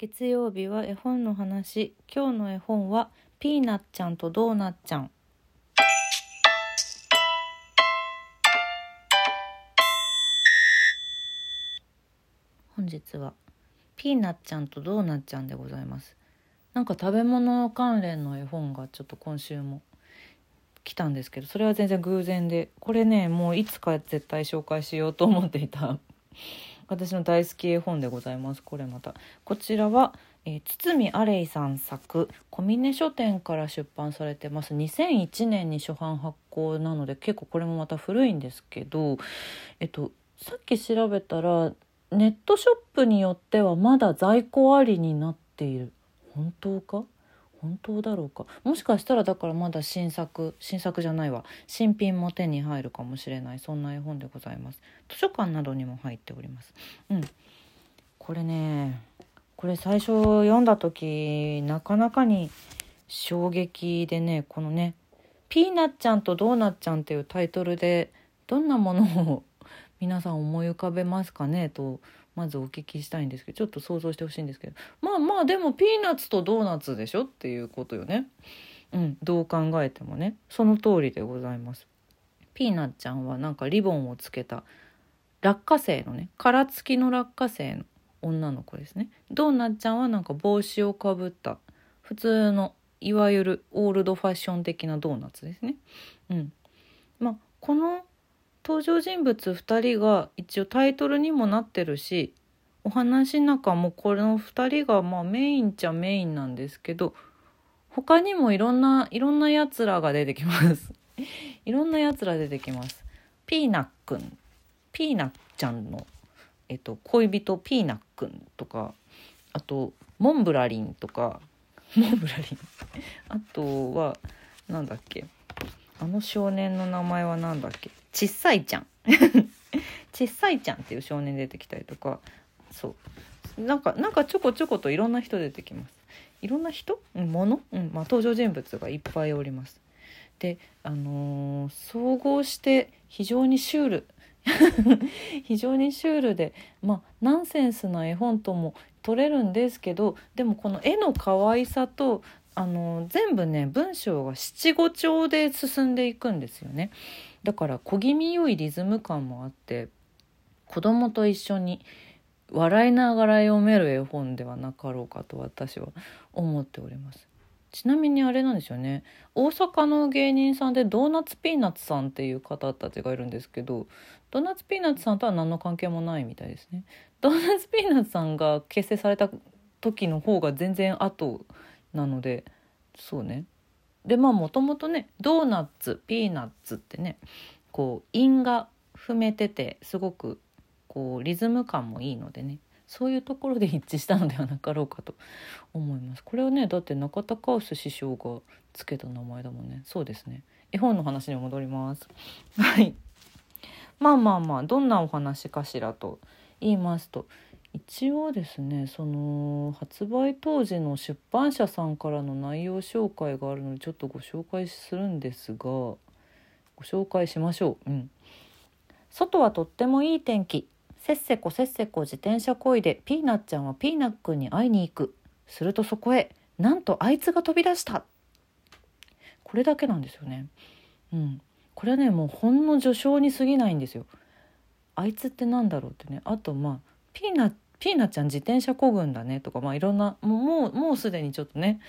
月曜日は絵本の話。今日の絵本はピーナッちゃんとドーナッちゃん。本日はピーナッちゃんとドーナッちゃんでございます。なんか食べ物関連の絵本がちょっと今週も来たんですけどそれは全然偶然でこれねもういつか絶対紹介しようと思っていた。私の大好き絵本でございます。これまた。こちらは、えー、堤アレイさん作小峰書店から出版されてます。2001年に初版発行なので結構これもまた古いんですけどえっとさっき調べたらネットショップによってはまだ在庫ありになっている。本当か？本当だろうか。もしかしたらだからまだ新作新作じゃないわ。新品も手に入るかもしれない。そんな絵本でございます。図書館などにも入っております。うん。これねこれ最初読んだ時なかなかに衝撃でねこのね「ピーナッちゃんとドーナッちゃん」っていうタイトルでどんなものを 皆さん思い浮かべますかねとまずお聞きしたいんですけどちょっと想像してほしいんですけどまあまあでもピーナッツとドーナツでしょっていうことよね。うん、どう考えてもねその通りでございます。ピーナッちゃんはなんかリボンをつけた落花生のね殻付きの落花生の女の子ですね。ドーナツちゃんはなんか帽子をかぶった普通のいわゆるオールドファッション的なドーナツですね。うん、まあこの登場人物2人が一応タイトルにもなってるしお話中もこの2人がまあメインっちゃメインなんですけど他にもいろんないろんなやつらが出てきます。いろんなやつら出てきます。ピーナックン。ピーナッちゃんの、えっと、恋人ピーナックンとかあとモンブラリンとか モンブラリン。あとはなんだっけ。あの少年の名前は何だっけ。ちっさいちゃん。ちっさいちゃんっていう少年出てきたりとか。そう。なんかなんかちょこちょこといろんな人出てきます。いろんな人？もの、うん。まあ、登場人物がいっぱいおります。であのー、総合して非常にシュール。非常にシュールでまあナンセンスな絵本とも取れるんですけどでもこの絵の可愛さとあの全部ね文章が七五調で進んでいくんですよね。だから小気味良いリズム感もあって子供と一緒に笑いながら読める絵本ではなかろうかと私は思っております。ちなみにあれなんですよね大阪の芸人さんでドーナツピーナッツさんっていう方たちがいるんですけどドーナツピーナッツさんとは何の関係もないみたいですね。ドーナツピーナッツさんが結成された時の方が全然後なのでそうね。でまあもともとねドーナッツピーナッツってねこう韻が踏めててすごくこうリズム感もいいのでねそういうところで一致したのではなかろうかと思います。これはねだって中田カウス師匠がつけた名前だもんね。そうですね。絵本の話に戻ります。はい。まあまあまあどんなお話かしらと言いますと一応ですねその発売当時の出版社さんからの内容紹介があるのでちょっとご紹介するんですがご紹介しましょう。うん、外はとってもいい天気せっせこせっせこ自転車こいでピーナッちゃんはピーナックに会いに行くするとそこへなんとあいつが飛び出したこれだけなんですよね。うん、これはねもうほんの序章に過ぎないんですよ。あいつってなんだろうってねあとまあピーナピーナちゃん自転車こぐんだねとかまあいろんなもうもうすでにちょっとね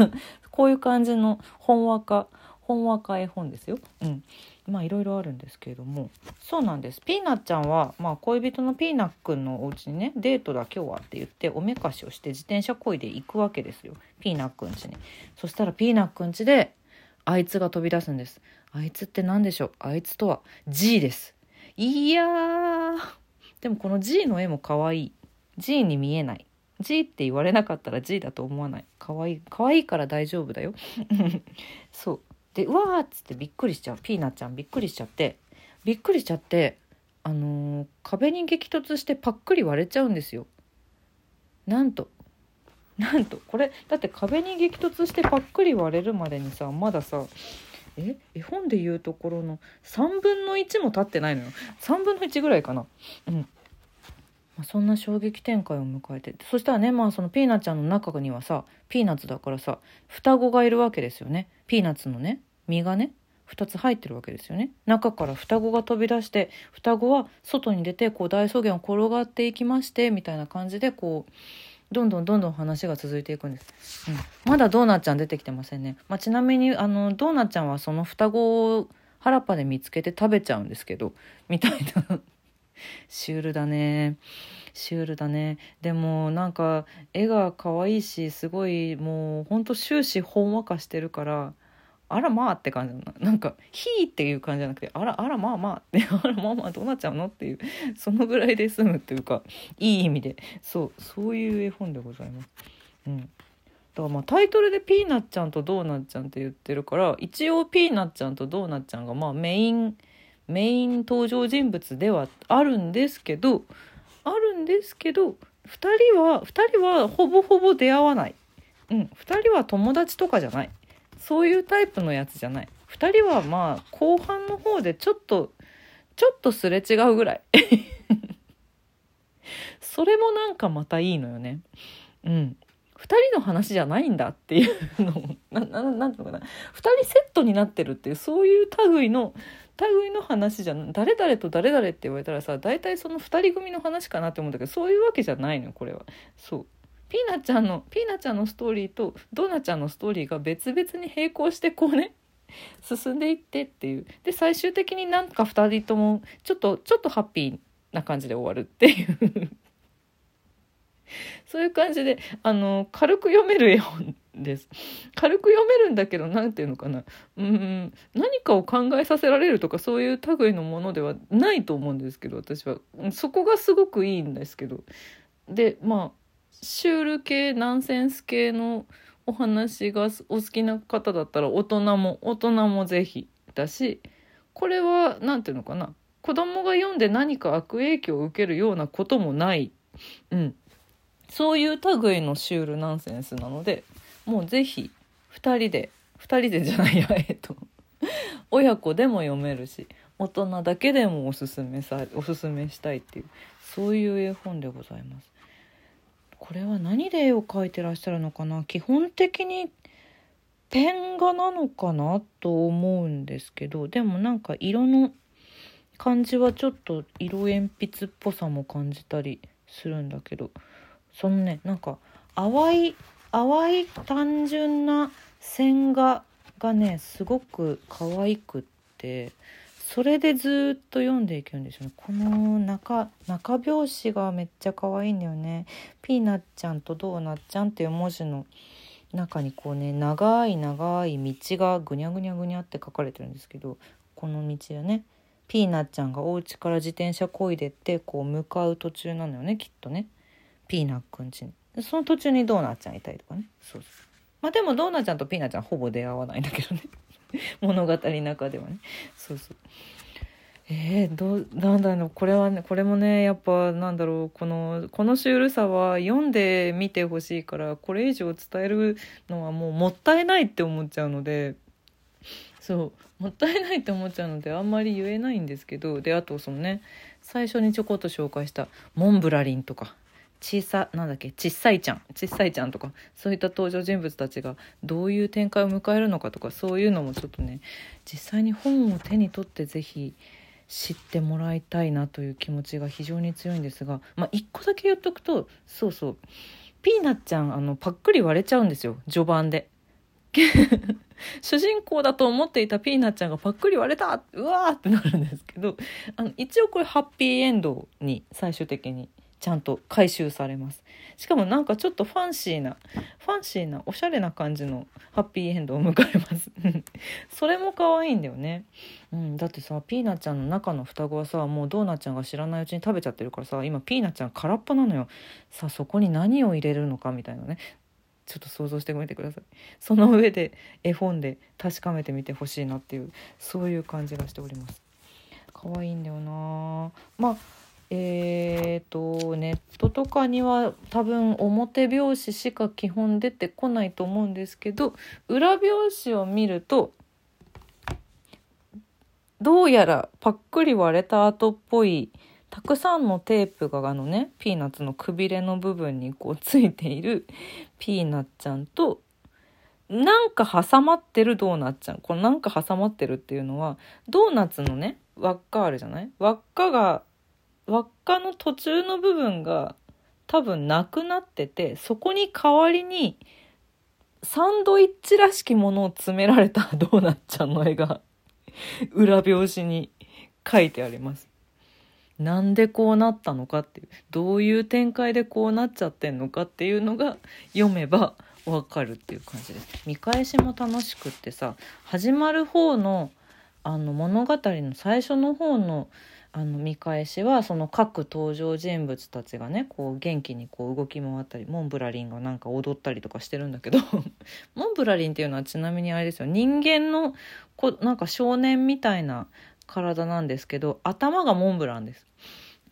こういう感じの本話か本話か絵本ですよ。うん。まあいろいろあるんですけれども。そうなんです。ピーナちゃんは、まあ、恋人のピーナくんのお家にねデートだ今日はって言っておめかしをして自転車こいで行くわけですよ。ピーナくん家に。そしたらピーナくん家であいつが飛び出すんです。あいつって何でしょう？あいつとは G です。いやでもこの G の絵も可愛い。G に見えない。G って言われなかったら G だと思わない。可愛い可愛いから大丈夫だよ。そう。でうわーっつってびっくりしちゃう。ピーナちゃんびっくりしちゃって。びっくりしちゃってあのー、壁に激突してパックリ割れちゃうんですよ。なんと。なんと。これだって壁に激突してパックリ割れるまでにさまださえ？絵本でいうところの3分の1も経ってないのよ。3分の1ぐらいかな。うん。まあ、そんな衝撃展開を迎えてそしたらねまあそのピーナちゃんの中にはさピーナッツだからさ双子がいるわけですよね。ピーナッツのね実がね2つ入ってるわけですよね。中から双子が飛び出して双子は外に出てこう大草原を転がっていきましてみたいな感じでこうどんどんどんどん話が続いていくんです、うん、まだドーナちゃん出てきてませんね、まあ、ちなみにあのドーナちゃんはその双子を原っぱで見つけて食べちゃうんですけどみたいなシュールだねシュールだねでもなんか絵が可愛いしすごいもうほんと終始ほんわかしてるからあらまあって感じななんか「ひ」っていう感じじゃなくて「あらあらまあまあ」って「あらまあまあどうなっちゃうの?」っていうそのぐらいで済むっていうかいい意味でそうそういう絵本でございます。うん、だからまあタイトルで「ピーナッちゃんとドーナッちゃん」って言ってるから一応ピーナッちゃんとドーナッちゃんがまあメインメイン登場人物ではあるんですけどあるんですけど2人は2人はほぼほぼ出会わない。うん、2人は友達とかじゃない。そういうタイプのやつじゃない。2人はまあ後半の方でちょっとちょっとすれ違うぐらい。それもなんかまたいいのよね。うん。2人の話じゃないんだっていうのをなななんていうのかな。2人セットになってるっていうそういう類の類の話じゃ誰々と誰々って言われたらさ大体その2人組の話かなって思うんだけどそういうわけじゃないのよこれは。そう。ピーナちゃんのピーナちゃんのストーリーとドーナちゃんのストーリーが別々に並行してこうね進んでいってっていう。で最終的になんか2人ともちょっとちょっとハッピーな感じで終わるっていう。そういう感じであの軽く読める絵本です。軽く読めるんだけど何て言うのかな。うん何かを考えさせられるとかそういう類のものではないと思うんですけど私は。そこがすごくいいんですけど。でまあシュール系ナンセンス系のお話がお好きな方だったら大人も大人もぜひだしこれは何て言うのかな。子供が読んで何か悪影響を受けるようなこともない、うん、そういう類のシュールナンセンスなのでもうぜひ2人で2人でじゃないや えっと親子でも読めるし大人だけでもおすすめさおすすめしたいっていうそういう絵本でございます。これは何で絵を描いてらっしゃるのかな？基本的にペン画なのかなと思うんですけどでもなんか色の感じはちょっと色鉛筆っぽさも感じたりするんだけどそのねなんか淡い淡い単純な線画がねすごく可愛くってそれでずっと読んでいけるんですよね。この中中表紙がめっちゃ可愛いんだよね。ピーナッちゃんとドーナッちゃんっていう文字の中にこうね長い長い道がぐにゃぐにゃぐにゃって書かれてるんですけどこの道はねピーナッちゃんがお家から自転車こいでってこう向かう途中なのよねきっとね。ピーナッくんちに。その途中にドーナちゃんいたりとかね。そうそう。まあでもドーナちゃんとピーナちゃんほぼ出会わないんだけどね。物語の中ではね。そうそう。えー、どなんだろう。これはねこれもねやっぱなんだろう。このこのシュールさは読んでみてほしいからこれ以上伝えるのはもうもったいないって思っちゃうので。そう。もったいないって思っちゃうのであんまり言えないんですけど。であとそのね最初にちょこっと紹介したモンブラリンとか。小さなんだっけ？ちっさいちゃん。ちっさいちゃんとかそういった登場人物たちがどういう展開を迎えるのかとかそういうのもちょっとね実際に本を手に取って是非知ってもらいたいなという気持ちが非常に強いんですが、まあ、1個だけ言っとくとそうそう。ピーナッちゃんあのパックリ割れちゃうんですよ。序盤で。主人公だと思っていたピーナッちゃんがパックリ割れた。うわーってなるんですけどあの一応これハッピーエンドに最終的にちゃんと回収されます。しかもなんかちょっとファンシーなファンシーなおしゃれな感じのハッピーエンドを迎えます。それも可愛いんだよね、うん、だってさピーナちゃんの中の双子はさもうドーナちゃんが知らないうちに食べちゃってるからさ今ピーナちゃん空っぽなのよ。さあそこに何を入れるのかみたいなね。ちょっと想像してみてください。その上で絵本で確かめてみてほしいなっていうそういう感じがしております。可愛いんだよな。まあえーと、ネットとかには多分表表紙しか基本出てこないと思うんですけど裏表紙を見るとどうやらパックリ割れた後っぽいたくさんのテープがあのねピーナッツのくびれの部分にこうついているピーナッちゃんとなんか挟まってるドーナツちゃんこのなんか挟まってるっていうのはドーナツのね輪っかあるじゃない？輪っかが輪っかの途中の部分が多分なくなっててそこに代わりにサンドイッチらしきものを詰められた ドーナツちゃんの絵が裏表紙に書いてあります。なんでこうなったのかっていうどういう展開でこうなっちゃってんのかっていうのが読めばわかるっていう感じです。見返しも楽しくってさ始まる方のあの物語の最初の方のあの見返しはその各登場人物たちがねこう元気にこう動き回ったりモンブラリンがなんか踊ったりとかしてるんだけど モンブラリンっていうのはちなみにあれですよ人間のこなんか少年みたいな体なんですけど頭がモンブランです。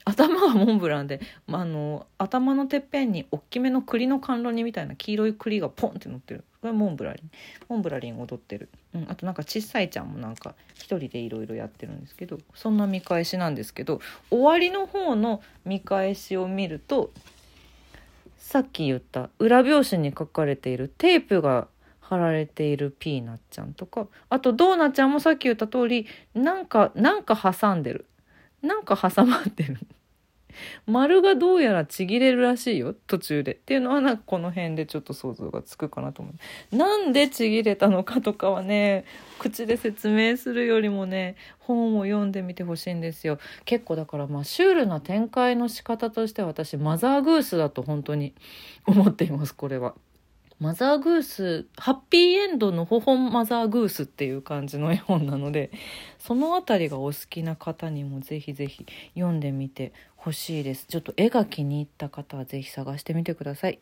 頭がモンブランで、まあ、の頭のてっぺんに大きめの栗の甘露煮みたいな黄色い栗がポンって乗ってる。これモンブラリン。モンブラリン踊ってる、うん、あとなんか小さいちゃんもなんか一人でいろいろやってるんですけどそんな見返しなんですけど終わりの方の見返しを見るとさっき言った裏表紙に書かれているテープが貼られているピーナッちゃんとかあとドーナちゃんもさっき言った通りなんかなんか挟んでる。なんか挟まってる。丸がどうやらちぎれるらしいよ。途中で。っていうのはなんかこの辺でちょっと想像がつくかなと思う。なんでちぎれたのかとかはね口で説明するよりもね本を読んでみてほしいんですよ。結構だからまあシュールな展開の仕方として私マザーグースだと本当に思っていますこれは。マザーグース、ハッピーエンドのほほんマザーグースっていう感じの絵本なので、そのあたりがお好きな方にもぜひぜひ読んでみてほしいです。ちょっと絵が気に入った方はぜひ探してみてください。